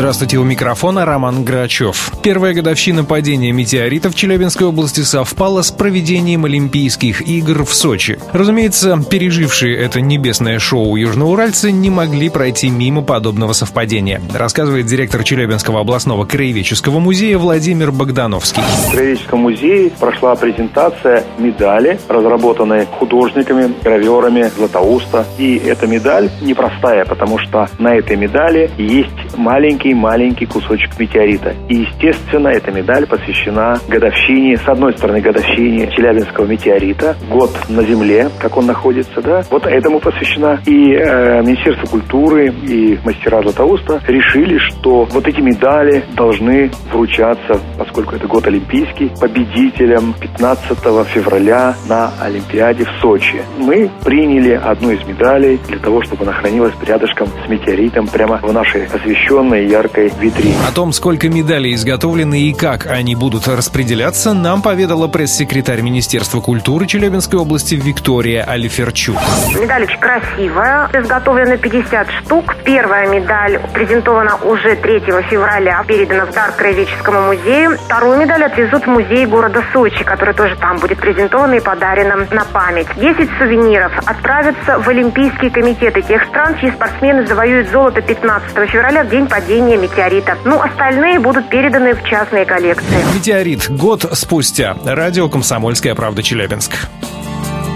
Здравствуйте, у микрофона Роман Грачев. Первая годовщина падения метеорита в Челябинской области совпала с проведением Олимпийских игр в Сочи. Разумеется, пережившие это небесное шоу южноуральцы не могли пройти мимо подобного совпадения, рассказывает директор Челябинского областного краеведческого музея Владимир Богдановский. В краеведческом музее прошла презентация медали, разработанной художниками, граверами Златоуста. И эта медаль непростая, потому что на этой медали есть маленький-маленький кусочек метеорита. И, естественно, эта медаль посвящена годовщине, с одной стороны, годовщине Челябинского метеорита, год на Земле, как он находится, да, вот этому посвящена. И э, Министерство культуры и мастера Златоуста решили, что вот эти медали должны вручаться, поскольку это год олимпийский, победителям 15 февраля на Олимпиаде в Сочи. Мы приняли одну из медалей для того, чтобы она хранилась рядышком с метеоритом прямо в нашей освещенной яркой витрине. О том, сколько медалей изготовлены и как они будут распределяться, нам поведала пресс-секретарь Министерства культуры Челябинской области Виктория Алиферчук. Медаль очень красивая, изготовлено 50 штук. Первая медаль презентована уже 3 февраля, передана в дар Краеведческому музею. Вторую медаль отвезут в музей города Сочи, который тоже там будет презентован и подарена на память. 10 сувениров отправятся в Олимпийские комитеты тех стран, чьи спортсмены завоюют золото 15 февраля в день падения метеорита. Ну, остальные будут переданы в частные коллекции. Метеорит. Год спустя. Радио «Комсомольская правда» Челябинск.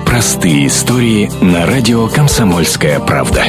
Простые истории на радио «Комсомольская правда».